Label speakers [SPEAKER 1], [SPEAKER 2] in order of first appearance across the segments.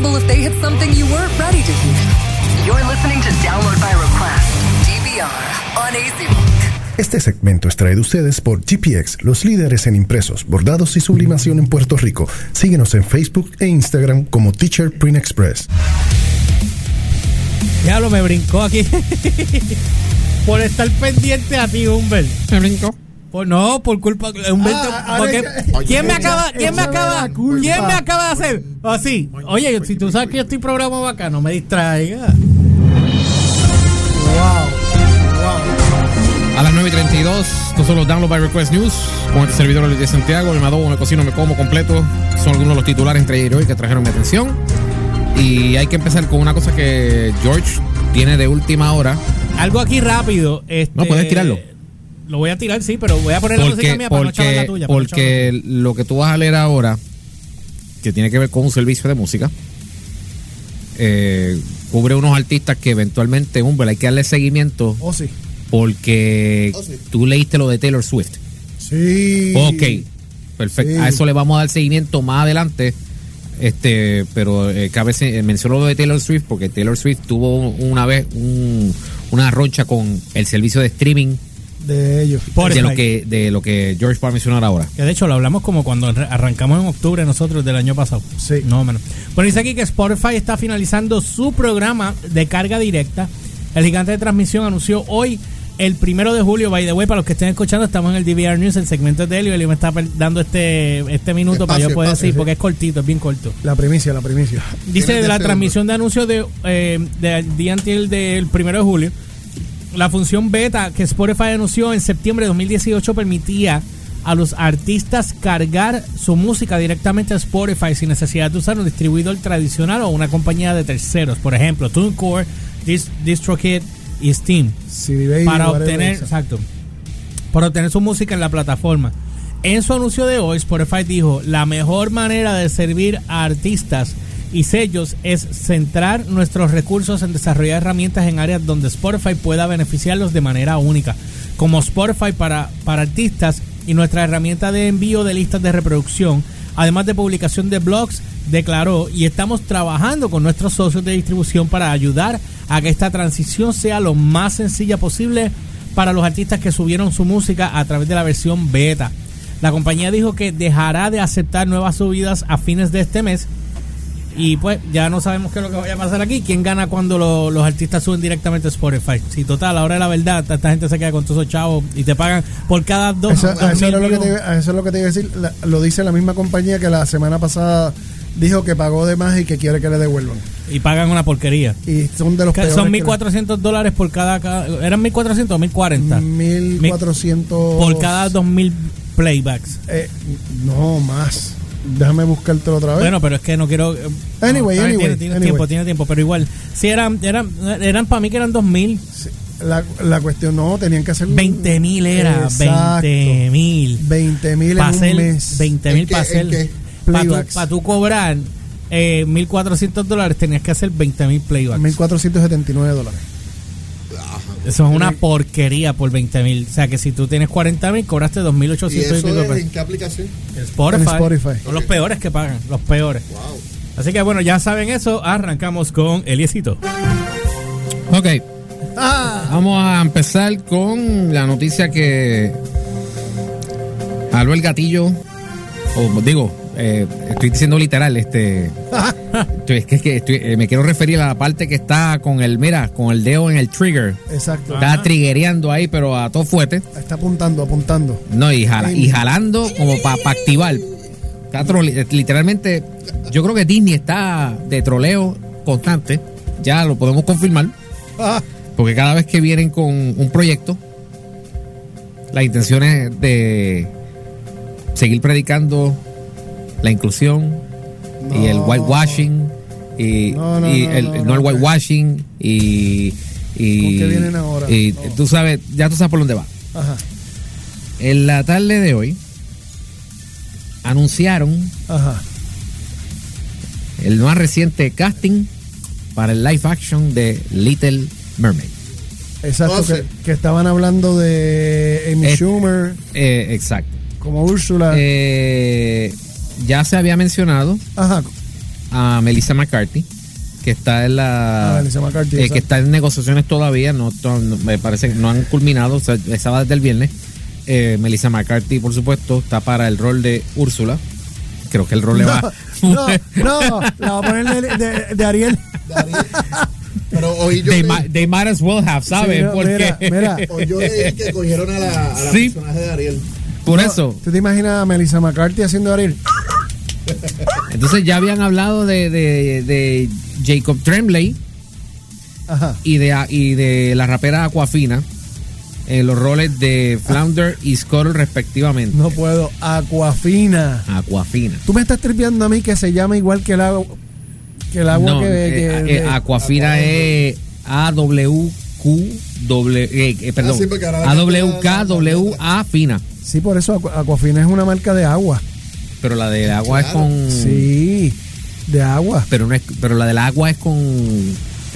[SPEAKER 1] possible if they hit something you weren't ready to hear. You're listening to Download by Request, DVR, on AC Rock.
[SPEAKER 2] Este segmento es traído a ustedes por GPX, los líderes en impresos, bordados y sublimación en Puerto Rico. Síguenos en Facebook e Instagram como Teacher Print Express.
[SPEAKER 3] Ya lo me brincó aquí. por estar pendiente a ti, Humbert.
[SPEAKER 4] Me brincó.
[SPEAKER 3] Pues no, por culpa de Humberto.
[SPEAKER 5] Ah,
[SPEAKER 3] porque-
[SPEAKER 5] ahora-
[SPEAKER 3] ¿Quién me acaba, quién me acaba, quién me acaba de hacer? Así. Oye, si tú sabes que yo estoy programado acá, no me distraiga.
[SPEAKER 4] A las 9 y 32, estos son los Download by Request News. Con este servidor Luis de Santiago, me adobo, me cocino, me como completo. Son algunos de los titulares entre ayer y hoy que trajeron mi atención. Y hay que empezar con una cosa que George tiene de última hora.
[SPEAKER 3] Algo aquí rápido. Este,
[SPEAKER 4] No, puedes tirarlo.
[SPEAKER 3] Lo voy a tirar, sí, pero voy a poner la música
[SPEAKER 4] Porque,
[SPEAKER 3] mía para no la
[SPEAKER 4] porque,
[SPEAKER 3] tuya. para no chavar la
[SPEAKER 4] porque lo que tú vas a leer ahora, que tiene que ver con un servicio de música, eh, cubre unos artistas que eventualmente, hombre, hay que darle seguimiento
[SPEAKER 5] Oh, sí.
[SPEAKER 4] porque
[SPEAKER 5] Oh, sí.
[SPEAKER 4] tú leíste lo de Taylor Swift.
[SPEAKER 5] Sí.
[SPEAKER 4] Ok, perfecto.
[SPEAKER 5] Sí.
[SPEAKER 4] A eso le vamos a dar seguimiento más adelante. Este, pero eh, cabe se- eh, menciono lo de Taylor Swift porque Taylor Swift tuvo una vez un- una roncha con el servicio de streaming
[SPEAKER 5] De ellos.
[SPEAKER 3] Por
[SPEAKER 4] de lo que de lo que George va a mencionar ahora.
[SPEAKER 3] Que de hecho lo hablamos como cuando arra- arrancamos en octubre nosotros del año pasado.
[SPEAKER 5] Sí.
[SPEAKER 3] No menos. Bueno, dice aquí que Spotify está finalizando su programa de carga directa. El gigante de transmisión anunció hoy el primero de julio. By the way, para los que estén escuchando, estamos en el DVR News, el segmento de Helio. Helio me está dando este, este minuto para yo
[SPEAKER 6] Espacio,
[SPEAKER 3] poder
[SPEAKER 6] espacio,
[SPEAKER 3] decir,
[SPEAKER 5] sí.
[SPEAKER 3] porque es cortito, es bien corto.
[SPEAKER 5] La primicia, la primicia.
[SPEAKER 3] Dice de la
[SPEAKER 6] de
[SPEAKER 3] transmisión de anuncios de, eh, del día anterior del primero de julio. La función beta que Spotify anunció en septiembre de 2018 permitía a los artistas cargar su música directamente a Spotify sin necesidad de usar un distribuidor tradicional o una compañía de terceros. Por ejemplo, TuneCore, Dis- DistroKid y Steam
[SPEAKER 5] CD Baby,
[SPEAKER 3] para obtener, exacto, para obtener su música en la plataforma. En su anuncio de hoy, Spotify dijo, la mejor manera de servir a artistas y sellos es centrar nuestros recursos en desarrollar herramientas en áreas donde Spotify pueda beneficiarlos de manera única, como Spotify para, para artistas y nuestra herramienta de envío de listas de reproducción, además de publicación de blogs, declaró, y estamos trabajando con nuestros socios de distribución para ayudar a que esta transición sea lo más sencilla posible para los artistas que subieron su música a través de la versión beta. La compañía dijo que dejará de aceptar nuevas subidas a fines de este mes y pues ya no sabemos qué es lo que vaya a pasar aquí. ¿Quién gana cuando lo- los artistas suben directamente a Spotify? Si total, ahora la verdad, esta gente se queda con todos esos chavos y te pagan por cada dos.
[SPEAKER 5] Eso,
[SPEAKER 3] dos
[SPEAKER 5] eso
[SPEAKER 3] mil
[SPEAKER 5] era lo que te, eso es lo que te iba a decir. La- lo dice la misma compañía que la semana pasada dijo que pagó de más y que quiere que le devuelvan.
[SPEAKER 3] Y pagan una porquería.
[SPEAKER 5] Y son de los
[SPEAKER 3] Que son
[SPEAKER 5] que-
[SPEAKER 3] 1.400 dólares por cada, cada- ¿Eran 1.400 o 1.040?
[SPEAKER 5] 1400
[SPEAKER 3] Por cada 2.000 playbacks.
[SPEAKER 5] Eh, no, más. Déjame buscártelo otra vez.
[SPEAKER 3] Bueno, pero es que no quiero. eh,
[SPEAKER 5] Anyway,
[SPEAKER 3] no,
[SPEAKER 5] anyway,
[SPEAKER 3] tiene, tiene
[SPEAKER 5] anyway.
[SPEAKER 3] tiempo, tiene tiempo, pero igual. Si eran, eran, eran para mí que eran 2000,
[SPEAKER 5] la, la cuestión no, tenían que hacer.
[SPEAKER 3] 20 mil era,
[SPEAKER 5] Exacto.
[SPEAKER 3] 20 mil.
[SPEAKER 5] 20 mil en un mes.
[SPEAKER 3] 20
[SPEAKER 6] ¿En
[SPEAKER 3] mil para
[SPEAKER 6] ¿En
[SPEAKER 3] hacer. Para pa' tú cobrar eh, 1.400 dólares, tenías que hacer 20 mil playbacks.
[SPEAKER 5] 1479 dólares.
[SPEAKER 3] Eso es una porquería por 20 mil. O sea que si tú tienes 40 mil, cobraste 2.800
[SPEAKER 6] ¿Y
[SPEAKER 3] y,
[SPEAKER 6] eso
[SPEAKER 3] pico
[SPEAKER 6] es,
[SPEAKER 3] pesos.
[SPEAKER 6] en qué aplicación?
[SPEAKER 3] Spotify.
[SPEAKER 5] En Spotify.
[SPEAKER 3] Son los peores que pagan, los peores.
[SPEAKER 6] Wow.
[SPEAKER 3] Así que bueno, ya saben eso. Arrancamos con Eliesito.
[SPEAKER 4] Ok,
[SPEAKER 5] Ah,
[SPEAKER 4] vamos a empezar con la noticia que Albert Gatillo, o digo, eh, estoy diciendo literal, este, es que, es que estoy- eh, me quiero referir a la parte que está con el, mira, con el dedo en el trigger.
[SPEAKER 5] exacto.
[SPEAKER 4] Está triggereando ahí, pero a todo fuerte.
[SPEAKER 5] Está apuntando, apuntando.
[SPEAKER 4] No, y, jala- y jalando como para activar. Está trole- literalmente, yo creo que Disney está de troleo constante. Ya lo podemos confirmar.
[SPEAKER 5] Ah,
[SPEAKER 4] Porque cada vez que vienen con un proyecto, la intención es de seguir predicando la inclusión y el whitewashing. Y,
[SPEAKER 5] No, no,
[SPEAKER 4] y
[SPEAKER 5] no,
[SPEAKER 4] el,
[SPEAKER 5] no,
[SPEAKER 4] no,
[SPEAKER 5] no.
[SPEAKER 4] el whitewashing y, y,
[SPEAKER 5] ¿Con qué vienen ahora?
[SPEAKER 4] y
[SPEAKER 5] No.
[SPEAKER 4] tú sabes, ya tú sabes por dónde va.
[SPEAKER 5] ajá,
[SPEAKER 4] En la tarde de hoy anunciaron
[SPEAKER 5] ajá.
[SPEAKER 4] el más reciente casting para el live action de Little Mermaid.
[SPEAKER 5] Exacto,
[SPEAKER 6] Oh, sí.
[SPEAKER 5] que, que estaban hablando de Amy
[SPEAKER 4] Eh,
[SPEAKER 5] Schumer
[SPEAKER 4] Eh, exacto.
[SPEAKER 5] como Úrsula.
[SPEAKER 4] Eh, ya se había mencionado
[SPEAKER 5] ajá,
[SPEAKER 4] a Melissa McCarthy, que está en la.
[SPEAKER 5] Ah, Melissa McCarthy,
[SPEAKER 4] eh, que está en negociaciones todavía, no, no- me parece que no han culminado, o sea, estaba desde el viernes. Eh, Melissa McCarthy, por supuesto, está para el rol de Úrsula. Creo que el rol le va.
[SPEAKER 5] No, no, la va a poner de, de- de Ariel.
[SPEAKER 6] Pero hoy yo,
[SPEAKER 4] they,
[SPEAKER 6] leí,
[SPEAKER 4] might, they might as well have, ¿sabes?
[SPEAKER 5] Sí, no,
[SPEAKER 4] Porque
[SPEAKER 5] mira, mira.
[SPEAKER 6] hoy yo leí que cogieron a la, a la
[SPEAKER 4] Sí.
[SPEAKER 6] personaje de Ariel.
[SPEAKER 4] Por
[SPEAKER 5] No,
[SPEAKER 4] eso.
[SPEAKER 5] ¿Tú te imaginas a Melissa McCarthy haciendo Ariel?
[SPEAKER 4] Entonces ya habían hablado de, de, de Jacob Tremblay
[SPEAKER 5] Ajá.
[SPEAKER 4] y de, y de la rapera Aquafina en los roles de Flounder y Scuttle respectivamente.
[SPEAKER 5] No puedo. Aquafina.
[SPEAKER 4] Aquafina.
[SPEAKER 5] Tú me estás tripeando a mí que se llama igual que el agua. Que el agua
[SPEAKER 4] No,
[SPEAKER 5] que.
[SPEAKER 4] eh,
[SPEAKER 5] que-
[SPEAKER 4] eh, Aquafina es A-W-Q, W, eh, eh, perdón,
[SPEAKER 6] Ah, sí, porque ahora la
[SPEAKER 4] A-W-K-W-A fina.
[SPEAKER 5] sí, por eso Aqu- Aquafina es una marca de agua.
[SPEAKER 4] Pero la del agua es con.
[SPEAKER 5] Sí, de agua.
[SPEAKER 4] Pero, no es, pero la del agua es con.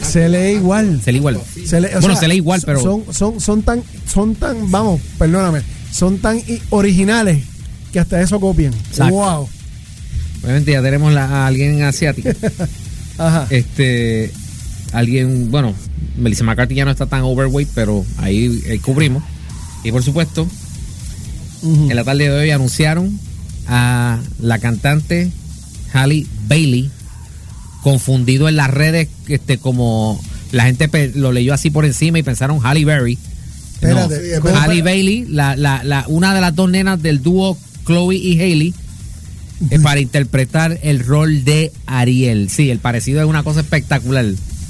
[SPEAKER 5] Se lee igual.
[SPEAKER 4] Se lee igual.
[SPEAKER 5] Se lee- o
[SPEAKER 4] bueno,
[SPEAKER 5] sea,
[SPEAKER 4] se lee igual, pero.
[SPEAKER 5] Son, son, son tan, son tan, vamos, perdóname, son tan originales que hasta eso copian.
[SPEAKER 4] Exacto.
[SPEAKER 5] Wow.
[SPEAKER 4] Obviamente ya tenemos la- a alguien asiático.
[SPEAKER 5] Ajá.
[SPEAKER 4] este. Alguien. Bueno, Melissa McCarthy ya no está tan overweight, pero ahí, ahí cubrimos. Y por supuesto,
[SPEAKER 5] Ujú.
[SPEAKER 4] en la tarde de hoy anunciaron a la cantante Halle Bailey, confundido en las redes, este, como la gente lo leyó así por encima y pensaron Halle Berry. No,
[SPEAKER 5] Espérate,
[SPEAKER 6] Sí, es
[SPEAKER 5] ¿cómo
[SPEAKER 6] verdad.
[SPEAKER 4] Halle
[SPEAKER 5] pa-
[SPEAKER 4] Bailey, la, la, la, una de las dos nenas del dúo Chloe y Haley, eh, para interpretar el rol de Ariel. Sí, el parecido es una cosa espectacular.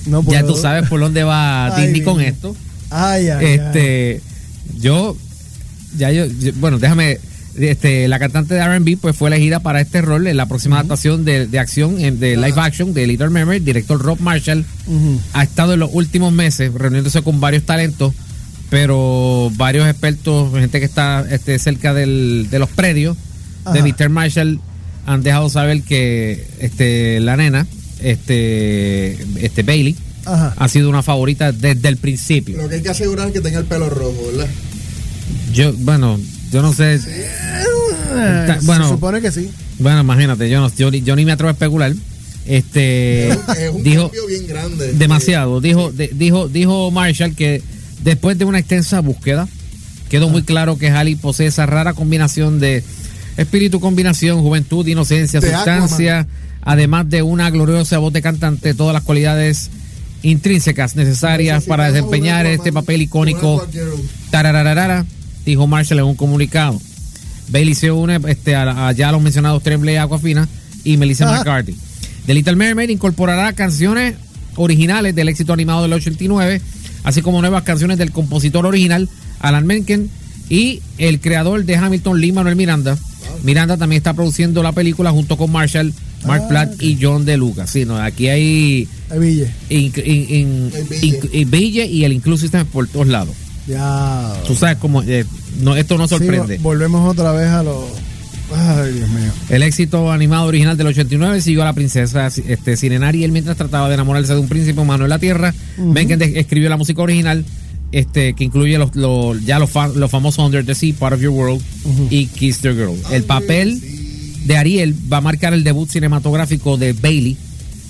[SPEAKER 5] No
[SPEAKER 4] ya tú sabes por dónde va
[SPEAKER 5] Ay,
[SPEAKER 4] Disney con esto.
[SPEAKER 5] Ay, ay, ay.
[SPEAKER 4] Este, yo, ya yo, yo- bueno, déjame, este, la cantante de R&B pues fue elegida para este rol en la próxima adaptación de, de acción, en- de live action de Little Mermaid, director Rob Marshall, ha estado en los últimos meses reuniéndose con varios talentos, pero varios expertos, gente que está este, cerca del- de los predios de. Mr. Marshall han dejado saber que este, la nena, este, este Bailey,
[SPEAKER 5] Ajá.
[SPEAKER 4] ha sido una favorita desde el principio.
[SPEAKER 6] Lo que hay que asegurar es que tenga el pelo rojo, ¿verdad?
[SPEAKER 4] Yo, bueno, yo no sé. Bueno.
[SPEAKER 5] se supone que sí.
[SPEAKER 4] Bueno, imagínate, yo, no, yo, ni- yo ni me atrevo a especular. Este
[SPEAKER 6] Es un, es un
[SPEAKER 4] dijo
[SPEAKER 6] cambio bien grande.
[SPEAKER 4] demasiado. Dijo, de- dijo, dijo Marshall que después de una extensa búsqueda quedó muy claro que Halley posee esa rara combinación de espíritu, combinación, juventud, inocencia,
[SPEAKER 6] De
[SPEAKER 4] sustancia, además de una gloriosa voz de cantante, todas las cualidades intrínsecas necesarias para desempeñar este papel icónico. Tarararara, dijo Marshall en un comunicado. Bailey se une este, a, a ya los mencionados Tremblay Aquafina y Melissa. McCarthy. The Little Mermaid incorporará canciones originales del éxito animado del 89, así como nuevas canciones del compositor original Alan Menken y el creador de Hamilton Lee Manuel Miranda. Miranda también está produciendo la película junto con Marshall, Mark
[SPEAKER 5] Ah,
[SPEAKER 4] Platt y John DeLuca. Sí, no, aquí hay
[SPEAKER 5] Ay, Ville.
[SPEAKER 4] in- in- in-
[SPEAKER 6] El Ville.
[SPEAKER 4] in- y el Inclusive System por todos lados.
[SPEAKER 5] Ya.
[SPEAKER 4] Tú sabes cómo eh, no, esto no sorprende.
[SPEAKER 5] vo- volvemos otra vez a los. Ay, Dios mío.
[SPEAKER 4] El éxito animado original del 89 siguió a la princesa este, Sirena Ariel mientras trataba de enamorarse de un príncipe humano en la tierra. Mencken de- escribió la música original, este, que incluye los, los- ya los, fa- los famosos Under the Sea, Part of Your World y Kiss the Girl. El papel de Ariel va a marcar el debut cinematográfico de Bailey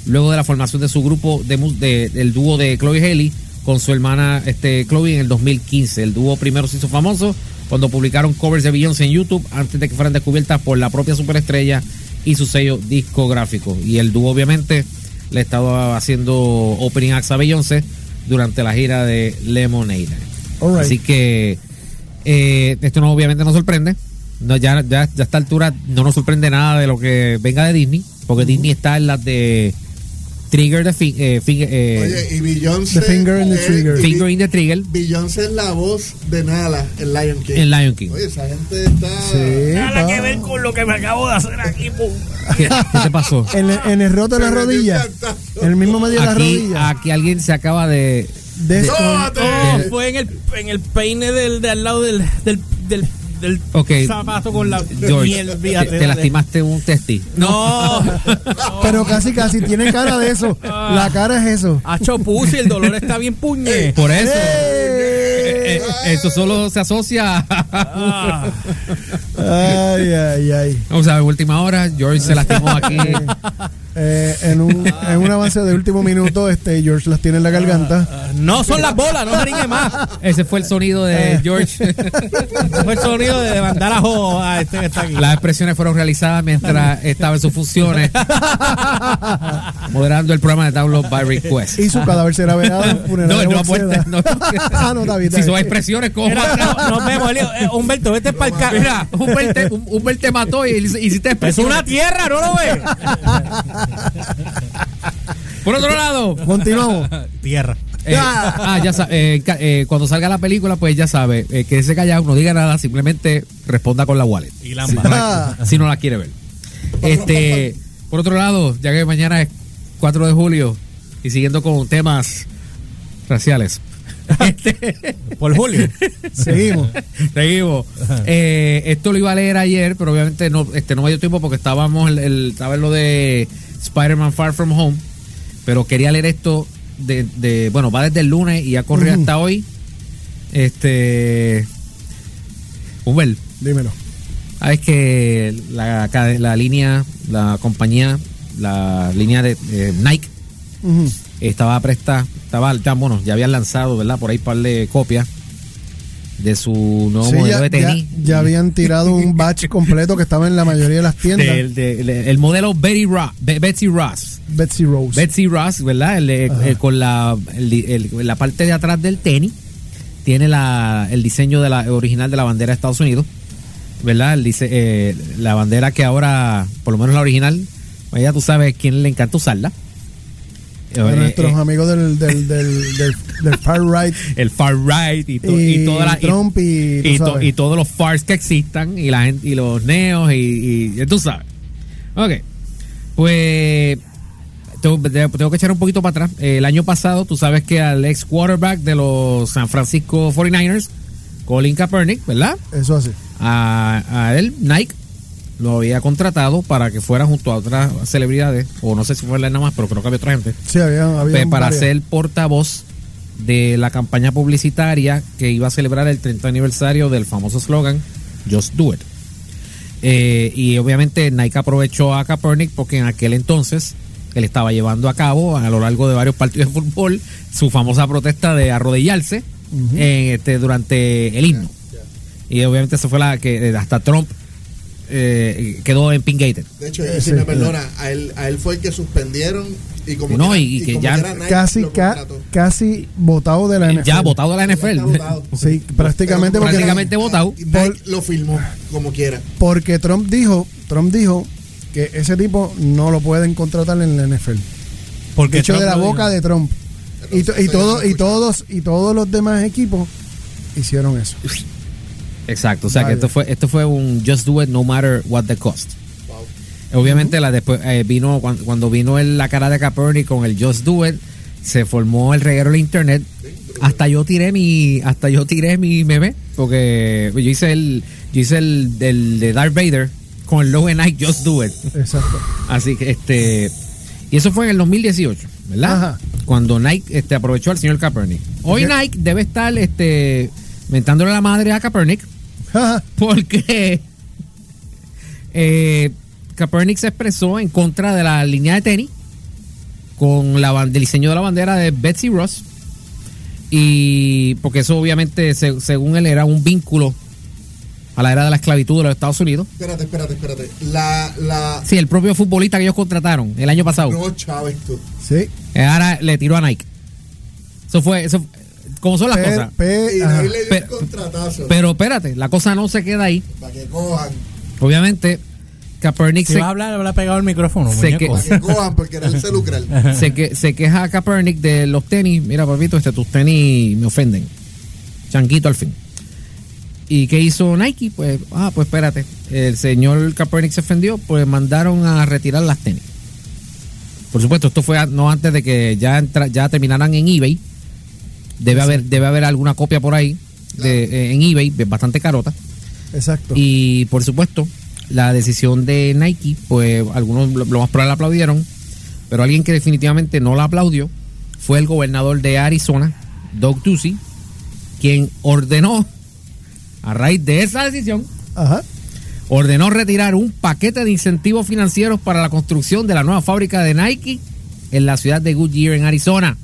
[SPEAKER 4] luego de la formación de su grupo de, de- del dúo de Chloe Haley con su hermana este, Chloe en el 2015. El dúo primero se hizo famoso cuando publicaron covers de Beyoncé en YouTube antes de que fueran descubiertas por la propia superestrella y su sello discográfico. Y el dúo obviamente le estaba haciendo opening acts a Beyoncé durante la gira de Lemonade.
[SPEAKER 5] Right.
[SPEAKER 4] Así que eh, esto no obviamente no sorprende. No, ya, ya, ya a esta altura no nos sorprende nada de lo que venga de Disney, porque Disney está en las de Trigger the Fi- eh, Finger, eh,
[SPEAKER 6] Oye, y Beyoncé.
[SPEAKER 5] The finger in the trigger.
[SPEAKER 4] Finger in the Trigger
[SPEAKER 6] Beyoncé es la voz de Nala en Lion King.
[SPEAKER 4] en Lion King.
[SPEAKER 6] Oye, esa gente está.
[SPEAKER 5] Sí.
[SPEAKER 3] Nada que ver con lo que me acabo de hacer aquí, pum.
[SPEAKER 4] ¿Qué, qué te pasó?
[SPEAKER 5] En, el- en el roto de la rodilla. En el mismo medio de la rodilla.
[SPEAKER 4] aquí alguien se acaba de.
[SPEAKER 5] De-
[SPEAKER 3] fue en el, en el peine del, de al lado del, del, del, del
[SPEAKER 4] Ok.
[SPEAKER 3] zapato con la
[SPEAKER 4] George,
[SPEAKER 3] miel.
[SPEAKER 4] te,
[SPEAKER 3] fíjate,
[SPEAKER 4] te
[SPEAKER 3] dale.
[SPEAKER 4] lastimaste un testi.
[SPEAKER 3] No.
[SPEAKER 5] Pero casi, casi. Tiene cara de eso. La cara es eso.
[SPEAKER 3] Hacho pussy, el dolor está bien puñe.
[SPEAKER 4] Por eso.
[SPEAKER 5] ¡Eh!
[SPEAKER 4] eh, eso solo se asocia.
[SPEAKER 3] Ah,
[SPEAKER 5] Ay, ay, ay.
[SPEAKER 4] Vamos a ver, última hora. George se lastimó aquí
[SPEAKER 5] Eh, en, un, en un avance de último minuto, este George las tiene en la garganta.
[SPEAKER 3] No son las bolas, no ringue más.
[SPEAKER 4] Ese fue el sonido de
[SPEAKER 5] Eh.
[SPEAKER 4] George.
[SPEAKER 3] Ese fue el sonido de mandar a jo a este que está aquí.
[SPEAKER 4] Las expresiones fueron realizadas mientras estaba en sus funciones, moderando el programa de Download by Request.
[SPEAKER 5] Y su cadáver será velado en
[SPEAKER 4] No,
[SPEAKER 5] funeraria
[SPEAKER 4] no
[SPEAKER 5] Boceda.
[SPEAKER 4] muerto. No,
[SPEAKER 5] ah, no, David.
[SPEAKER 4] si son expresiones, ¿cómo?
[SPEAKER 3] Mira, no, nos vemos, Elio. Eh, Humberto, vete para el carro.
[SPEAKER 4] Mira, Humber te, Humber te mató y hiciste
[SPEAKER 3] Es
[SPEAKER 4] expresiones.
[SPEAKER 3] una tierra, ¿no lo ves?
[SPEAKER 4] Por otro lado,
[SPEAKER 5] Continuamos.
[SPEAKER 3] Tierra.
[SPEAKER 4] eh, ah, ya sa- eh, eh, cuando salga la película, pues ya sabe, eh, que ese callado, no diga nada, simplemente responda con la wallet.
[SPEAKER 3] Y lámpara.
[SPEAKER 5] Ah,
[SPEAKER 4] si no la quiere ver. Este, por otro lado, ya que mañana es 4 de julio y siguiendo con temas raciales. Este,
[SPEAKER 3] Por Julio.
[SPEAKER 5] seguimos.
[SPEAKER 4] seguimos. Eh, esto lo iba a leer ayer, pero obviamente no, este, no me dio tiempo porque estábamos el, el- estaba en lo de Spider-Man Far From Home, pero quería leer esto de, de- bueno, va desde el lunes y ha corrido hasta hoy. Este, Humbert,
[SPEAKER 5] Dímelo.
[SPEAKER 4] Sabes que la, la línea, la compañía, la línea de eh, Nike
[SPEAKER 5] Ujú.
[SPEAKER 4] estaba presta, estaba, ya, bueno, ya habían lanzado, ¿verdad? Por ahí un par de copias de su nuevo
[SPEAKER 5] Sí,
[SPEAKER 4] modelo
[SPEAKER 5] ya,
[SPEAKER 4] de tenis.
[SPEAKER 5] ya- ya habían tirado un batch completo que estaba en la mayoría de las tiendas.
[SPEAKER 4] Del- el modelo Betty Ross, Betsy Ross.
[SPEAKER 5] Betsy Rose.
[SPEAKER 4] Betsy Ross, ¿verdad? El, eh, eh, con la, el la parte de atrás del tenis tiene la, el diseño de la, original de la bandera de Estados Unidos, ¿verdad? Dice, eh, la bandera que ahora, por lo menos la original, ya tú sabes quién le encanta usarla.
[SPEAKER 5] A
[SPEAKER 4] Eh,
[SPEAKER 5] nuestros
[SPEAKER 4] eh,
[SPEAKER 5] amigos del, del, del, del, del far right
[SPEAKER 4] el far right y, to-
[SPEAKER 5] y, Trump y,
[SPEAKER 4] y, to- y todos los fars que existan y la gente y los neos y, y tú sabes. Ok. Pues tengo, tengo que echar un poquito para atrás. El año pasado, tú sabes que al ex quarterback de los San Francisco 49ers, Colin Kaepernick, ¿verdad?
[SPEAKER 5] Eso así.
[SPEAKER 4] A, a él, Nike, lo había contratado para que fuera junto a otras celebridades, o no sé si fue él nada más, pero creo que había otra gente
[SPEAKER 5] Sí, había, había
[SPEAKER 4] pues, para
[SPEAKER 5] varias.
[SPEAKER 4] ser portavoz de la campaña publicitaria que iba a celebrar el 30 aniversario del famoso slogan Just Do It. Eh, y obviamente Nike aprovechó a Kaepernick porque en aquel entonces él estaba llevando a cabo a lo largo de varios partidos de fútbol su famosa protesta de arrodillarse en, este, durante el himno. Y obviamente eso fue la que eh, hasta Trump eh, quedó en Pingated.
[SPEAKER 6] De hecho,
[SPEAKER 5] Eh,
[SPEAKER 6] y
[SPEAKER 5] sí.
[SPEAKER 6] me perdona, a él, a él fue el que suspendieron y como
[SPEAKER 4] No,
[SPEAKER 6] quiera-
[SPEAKER 4] y que
[SPEAKER 6] como
[SPEAKER 4] ya
[SPEAKER 5] Casi, ca- casi votado de la NFL.
[SPEAKER 4] Ya votado de la NFL.
[SPEAKER 5] Sí, prácticamente porque,
[SPEAKER 4] Prácticamente votado.
[SPEAKER 6] Y lo filmó como quiera.
[SPEAKER 5] porque Trump dijo, Trump dijo que ese tipo no lo pueden contratar en la NFL.
[SPEAKER 3] Porque
[SPEAKER 5] Dicho de
[SPEAKER 3] Trump
[SPEAKER 5] la
[SPEAKER 3] lo
[SPEAKER 5] boca
[SPEAKER 3] dijo.
[SPEAKER 5] de Trump. Y, to- y todo, y todos y todos los demás equipos hicieron eso.
[SPEAKER 4] Exacto, o sea que esto fue esto fue un just do it no matter what the cost. Obviamente la después eh, vino cuando, cuando vino el- la cara de Kaepernick con el just do it se formó el reguero en internet. Hasta yo tiré mi hasta yo tiré mi meme porque yo hice el yo hice el del de Darth Vader con el logo de Nike just do it.
[SPEAKER 5] Exacto.
[SPEAKER 4] Así que este y eso fue en el 2018, ¿verdad?
[SPEAKER 5] Ajá.
[SPEAKER 4] Cuando Nike este aprovechó al señor Kaepernick. Hoy. Nike debe estar este mentándole la madre a Kaepernick porque eh, Kaepernick se expresó en contra de la línea de tenis con la del diseño de la bandera de Betsy Ross y porque eso obviamente se- según él era un vínculo a la era de la esclavitud de los Estados Unidos.
[SPEAKER 6] Espérate, espérate, espérate. La, la.
[SPEAKER 4] Sí, el propio futbolista que ellos contrataron el año pasado.
[SPEAKER 6] No, Chávez, tú.
[SPEAKER 5] sí.
[SPEAKER 4] Ahora le tiró a Nike. Eso fue, eso, como son las cosas.
[SPEAKER 6] Y ahí le dio
[SPEAKER 4] Pero-
[SPEAKER 6] un contratazo.
[SPEAKER 4] Pero espérate, la cosa no se queda ahí.
[SPEAKER 6] para que cojan.
[SPEAKER 4] Obviamente, Kaepernick
[SPEAKER 3] Si
[SPEAKER 4] se,
[SPEAKER 3] va a hablar, habrá pegado el micrófono,
[SPEAKER 4] Sé
[SPEAKER 3] muñeco.
[SPEAKER 6] Para que cojan, porque era el se lucrar.
[SPEAKER 4] se, que, se queja a Kaepernick de los tenis. Mira, papito, este, tus tenis me ofenden. Chanquito al fin. ¿Y qué hizo Nike? Pues, ah, pues espérate. El señor Kaepernick se ofendió, pues mandaron a retirar las tenis. Por supuesto, esto fue no antes de que ya, entra- ya terminaran en eBay. Debe haber, debe haber alguna copia por ahí de, eh, en eBay, bastante carota.
[SPEAKER 5] Exacto.
[SPEAKER 4] Y por supuesto, la decisión de Nike, pues algunos lo, lo más probable la aplaudieron, pero alguien que definitivamente no la aplaudió fue el gobernador de Arizona, Doug Ducey, quien ordenó, a raíz de esa decisión,
[SPEAKER 5] Ajá.
[SPEAKER 4] ordenó retirar un paquete de incentivos financieros para la construcción de la nueva fábrica de Nike en la ciudad de Goodyear, en Arizona.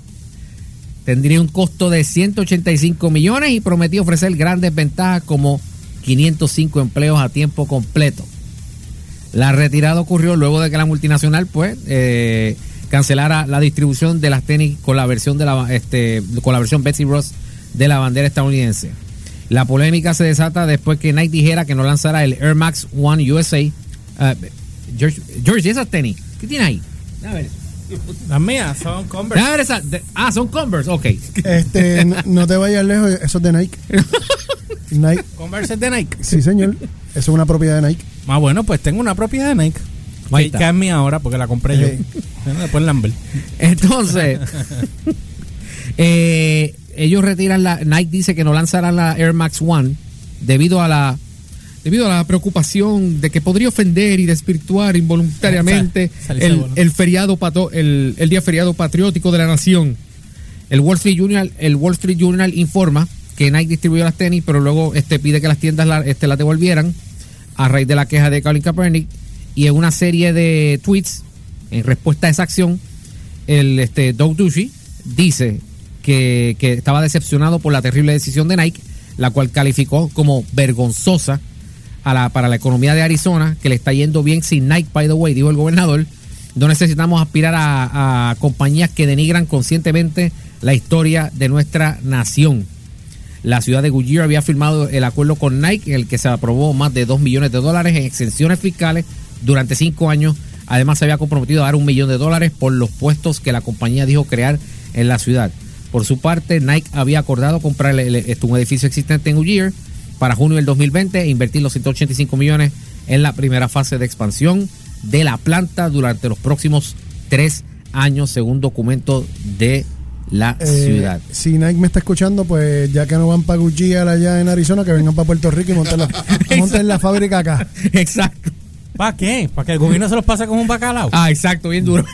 [SPEAKER 4] Tendría un costo de 185 millones y prometió ofrecer grandes ventajas como 505 empleos a tiempo completo. La retirada ocurrió luego de que la multinacional pues eh, cancelara la distribución de las tenis con la versión de la este, con la versión Betsy Ross de la bandera estadounidense. La polémica se desata después que Nike dijera que no lanzara el Air Max One USA. Ah, George, George, ¿y esas tenis? ¿Qué tiene ahí? A ver.
[SPEAKER 3] Las mías son Converse.
[SPEAKER 4] A ver esa- de- ah, son Converse, ok.
[SPEAKER 5] Este, no, no te vayas lejos, eso es de Nike. Nike,
[SPEAKER 3] Converse es de Nike.
[SPEAKER 5] sí señor, eso es una propiedad de Nike.
[SPEAKER 3] Ah, bueno, pues tengo una propiedad de Nike.
[SPEAKER 4] Ahí
[SPEAKER 3] Que,
[SPEAKER 4] está.
[SPEAKER 3] que es mía ahora porque la compré yo.
[SPEAKER 5] Sí.
[SPEAKER 3] Bueno, Después Lambert.
[SPEAKER 4] Entonces, eh, ellos retiran la. Nike dice que no lanzarán la Air Max One debido a la. Debido a la preocupación de que podría ofender y desvirtuar involuntariamente el, feriado pato- el, el día feriado patriótico de la nación. El Wall Street Journal, el Wall Street Journal informa que Nike distribuyó las tenis, pero luego este pide que las tiendas la- este, las devolvieran a raíz de la queja de Colin Kaepernick y en una serie de tweets en respuesta a esa acción el este Doug Ducey dice que, que estaba decepcionado por la terrible decisión de Nike, la cual calificó como vergonzosa para la economía de Arizona, que le está yendo bien sin Nike, by the way, dijo el gobernador. No necesitamos aspirar a, compañías que denigran conscientemente la historia de nuestra nación. La ciudad de Goodyear había firmado el acuerdo con Nike, en el que se aprobó más de 2 millones de dólares en exenciones fiscales durante cinco años. Además, se había comprometido a dar un millón de dólares por los puestos que la compañía dijo crear en la ciudad. Por su parte, Nike había acordado comprar un edificio existente en Goodyear para junio del 2020 e invertir los 185 millones en la primera fase de expansión de la planta durante los próximos tres años, según documento de la
[SPEAKER 5] Eh,
[SPEAKER 4] ciudad.
[SPEAKER 5] Si Nike me está escuchando, pues ya que no van para Goodyear allá en Arizona, que vengan para Puerto Rico y monten la, monten la fábrica acá.
[SPEAKER 4] Exacto.
[SPEAKER 3] ¿Para qué? ¿Para que el gobierno se los pase como un bacalao?
[SPEAKER 4] Ah, exacto, bien duro.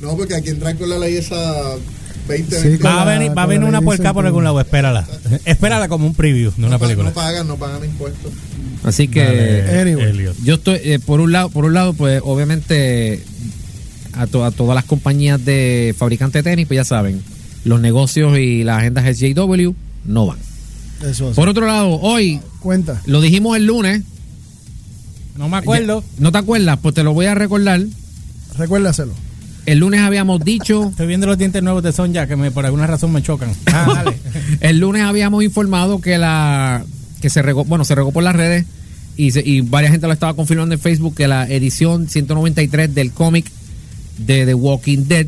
[SPEAKER 6] No, porque aquí entran con la ley esa 20,
[SPEAKER 5] Sí,
[SPEAKER 6] 20.
[SPEAKER 5] con
[SPEAKER 3] Va a venir, va a venir una
[SPEAKER 5] ley
[SPEAKER 3] por algún lado, espérala. Espérala como un preview de una película.
[SPEAKER 6] no pagan, no pagan impuestos.
[SPEAKER 4] Así que
[SPEAKER 3] Dale,
[SPEAKER 5] Anyway.
[SPEAKER 3] Elliot.
[SPEAKER 4] yo estoy, eh, por un lado, por un lado, pues obviamente a, to- a todas las compañías de fabricantes de tenis, pues ya saben, los negocios y las agendas SJW no van.
[SPEAKER 5] Eso es.
[SPEAKER 4] Por otro lado, hoy,
[SPEAKER 5] Cuenta,
[SPEAKER 4] lo dijimos el lunes,
[SPEAKER 3] No me acuerdo.
[SPEAKER 4] ¿no te acuerdas? Pues te lo voy a recordar.
[SPEAKER 5] recuérdaselo.
[SPEAKER 4] El lunes habíamos dicho,
[SPEAKER 3] Estoy viendo los dientes nuevos de Sonja que me, por alguna razón me chocan. Ah, dale.
[SPEAKER 4] el lunes habíamos informado que la que se regó, bueno, se regó por las redes y, se- y varias gente lo estaba confirmando en Facebook que la edición 193 del cómic de The Walking Dead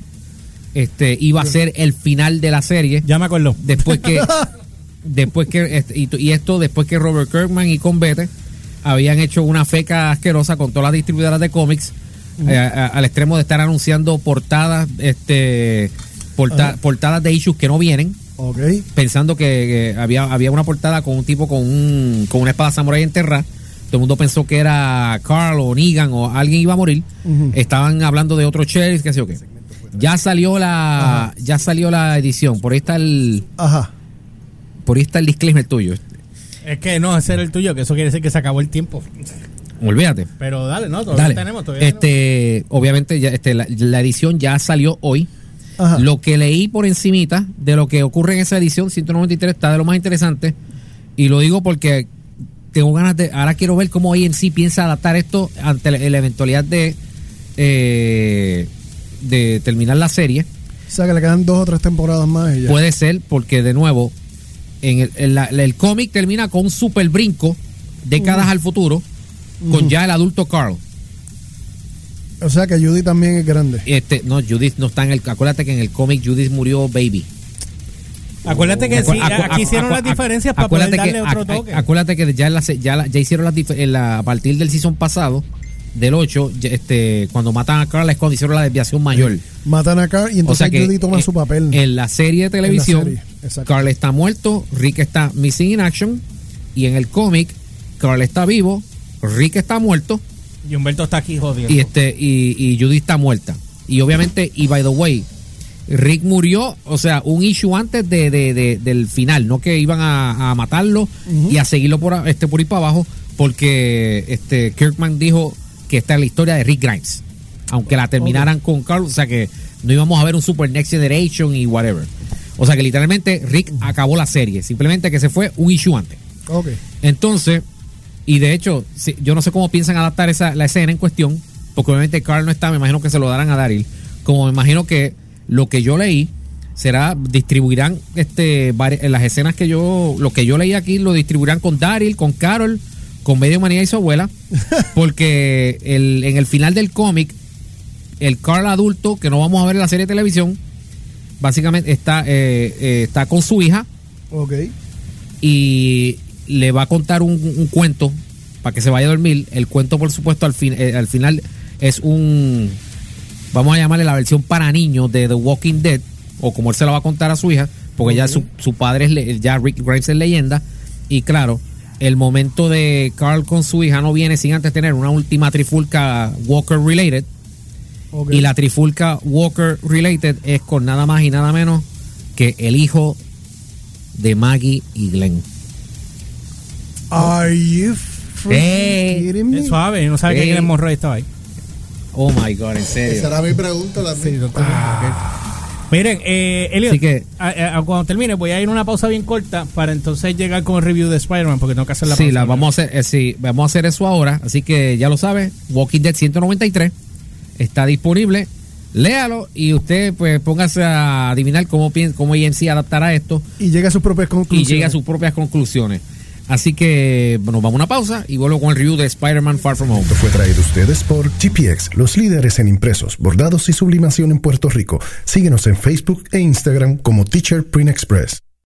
[SPEAKER 4] este iba a ser el final de la serie
[SPEAKER 3] ya me acuerdo.
[SPEAKER 4] después que después que y, y esto después que Robert Kirkman y Convete habían hecho una feca asquerosa con todas las distribuidoras de cómics eh, a- al extremo de estar anunciando portadas este porta-
[SPEAKER 5] Ajá.
[SPEAKER 4] portadas de issues que no vienen
[SPEAKER 5] Ok.
[SPEAKER 4] pensando que, que había, había una portada con un tipo con, un, con una espada samurai enterrada. Todo el mundo pensó que era Carl o Negan o alguien iba a morir. Estaban hablando de otro sheriff, qué sé yo qué. Ya salió la, ya salió la edición. Por ahí está el,
[SPEAKER 5] Ajá.
[SPEAKER 4] por ahí está el disclaimer tuyo.
[SPEAKER 3] Es que no, ese era el tuyo, que eso quiere decir que se acabó el tiempo.
[SPEAKER 4] Olvídate.
[SPEAKER 3] Pero dale, no, todavía
[SPEAKER 4] Dale.
[SPEAKER 3] tenemos. Todavía
[SPEAKER 4] Este, obviamente, ya, este, la, la edición ya salió hoy.
[SPEAKER 5] Ajá.
[SPEAKER 4] Lo que leí por encimita de lo que ocurre en esa edición 193 está de lo más interesante. Y lo digo porque tengo ganas de. Ahora quiero ver cómo AMC piensa adaptar esto ante la, la eventualidad de. eh, de terminar la serie.
[SPEAKER 5] O sea que le quedan dos o tres temporadas más y ya.
[SPEAKER 4] Puede ser porque, de nuevo, en el, en la- el cómic termina con un super brinco décadas al futuro con ya el adulto Carl.
[SPEAKER 5] O sea que Judy también es grande.
[SPEAKER 4] Este, no, Judith no está en el. Acuérdate que en el cómic Judith murió baby.
[SPEAKER 3] Acuérdate que sí,
[SPEAKER 4] Acu-
[SPEAKER 3] aquí hicieron las diferencias para poder
[SPEAKER 4] acuérdate
[SPEAKER 3] darle
[SPEAKER 4] que,
[SPEAKER 3] otro toque.
[SPEAKER 4] Acuérdate que ya, la ya, la- ya hicieron las en la- a partir del season pasado, del 8, ya, este, cuando matan a Carl es cuando hicieron la desviación mayor.
[SPEAKER 5] Matan a Carl y
[SPEAKER 4] O
[SPEAKER 5] entonces
[SPEAKER 4] sea que
[SPEAKER 5] Judy toma
[SPEAKER 4] en,
[SPEAKER 5] su papel.
[SPEAKER 4] en la serie de televisión,
[SPEAKER 5] serie.
[SPEAKER 4] Carl está muerto, Rick está missing in action, y en el cómic, Carl está vivo, Rick está muerto,
[SPEAKER 3] Y Humberto está aquí jodiendo.
[SPEAKER 4] y este y, y Judy está muerta y obviamente y by the way Rick murió o sea un issue antes de, de- de- del final no que iban a, a matarlo y a seguirlo por este por ir para abajo porque este Kirkman dijo que esta es la historia de Rick Grimes, aunque la terminaran con Carl, o sea que no íbamos a ver un Super Next Generation y whatever. O sea que literalmente Rick acabó la serie, simplemente que se fue un issue antes.
[SPEAKER 5] Ok.
[SPEAKER 4] Entonces, y de hecho, yo no sé cómo piensan adaptar esa, la escena en cuestión, porque obviamente Carl no está, me imagino que se lo darán a Daryl. Como me imagino que lo que yo leí será, distribuirán este vari- las escenas que yo, lo que yo leí aquí, lo distribuirán con Daryl, con Carol, con Medio Manía y su abuela, porque el, en el final del cómic, el Carl adulto, que no vamos a ver en la serie de televisión, básicamente está, eh, eh, está con su hija,
[SPEAKER 5] Ok.
[SPEAKER 4] y le va a contar un, un cuento para que se vaya a dormir. El cuento, por supuesto, al, fin, eh, al final es un, vamos a llamarle la versión para niños de The Walking Dead, o como él se lo va a contar a su hija, porque ya su, su padre es, ya Rick Grimes es leyenda, y claro, el momento de Carl con su hija no viene sin antes tener una última trifulca Walker related, y la trifulca Walker related es con nada más y nada menos que el hijo de Maggie y Glenn.
[SPEAKER 5] Are you freaking
[SPEAKER 4] Eh,
[SPEAKER 5] kidding me?
[SPEAKER 3] Es suave, no sabe que
[SPEAKER 4] Ey.
[SPEAKER 3] Glenn Monroe estaba ahí.
[SPEAKER 4] Oh my god, en
[SPEAKER 6] Esa
[SPEAKER 4] serio.
[SPEAKER 6] era mi pregunta también.
[SPEAKER 3] Miren, eh, Elliot,
[SPEAKER 4] Así que-
[SPEAKER 3] a- a- cuando termine voy a ir a una pausa bien corta para entonces llegar con el review de Spider-Man porque tengo que hacer la
[SPEAKER 4] Sí,
[SPEAKER 3] pausa.
[SPEAKER 4] la vamos a hacer, eh, sí, vamos a hacer eso ahora, así que ya lo sabe, Walking Dead 193 está disponible. Léalo y usted pues póngase a adivinar cómo piensa, cómo AMC adaptará esto
[SPEAKER 5] Y llega a sus propias
[SPEAKER 4] y
[SPEAKER 5] conclusiones.
[SPEAKER 4] llegue a sus propias conclusiones. Así que bueno, vamos a una pausa y vuelvo con el review de Spider-Man Far From Home.
[SPEAKER 2] Esto fue traído ustedes por GPX, los líderes en impresos, bordados y sublimación en Puerto Rico. Síguenos en Facebook e Instagram como Teacher Print Express.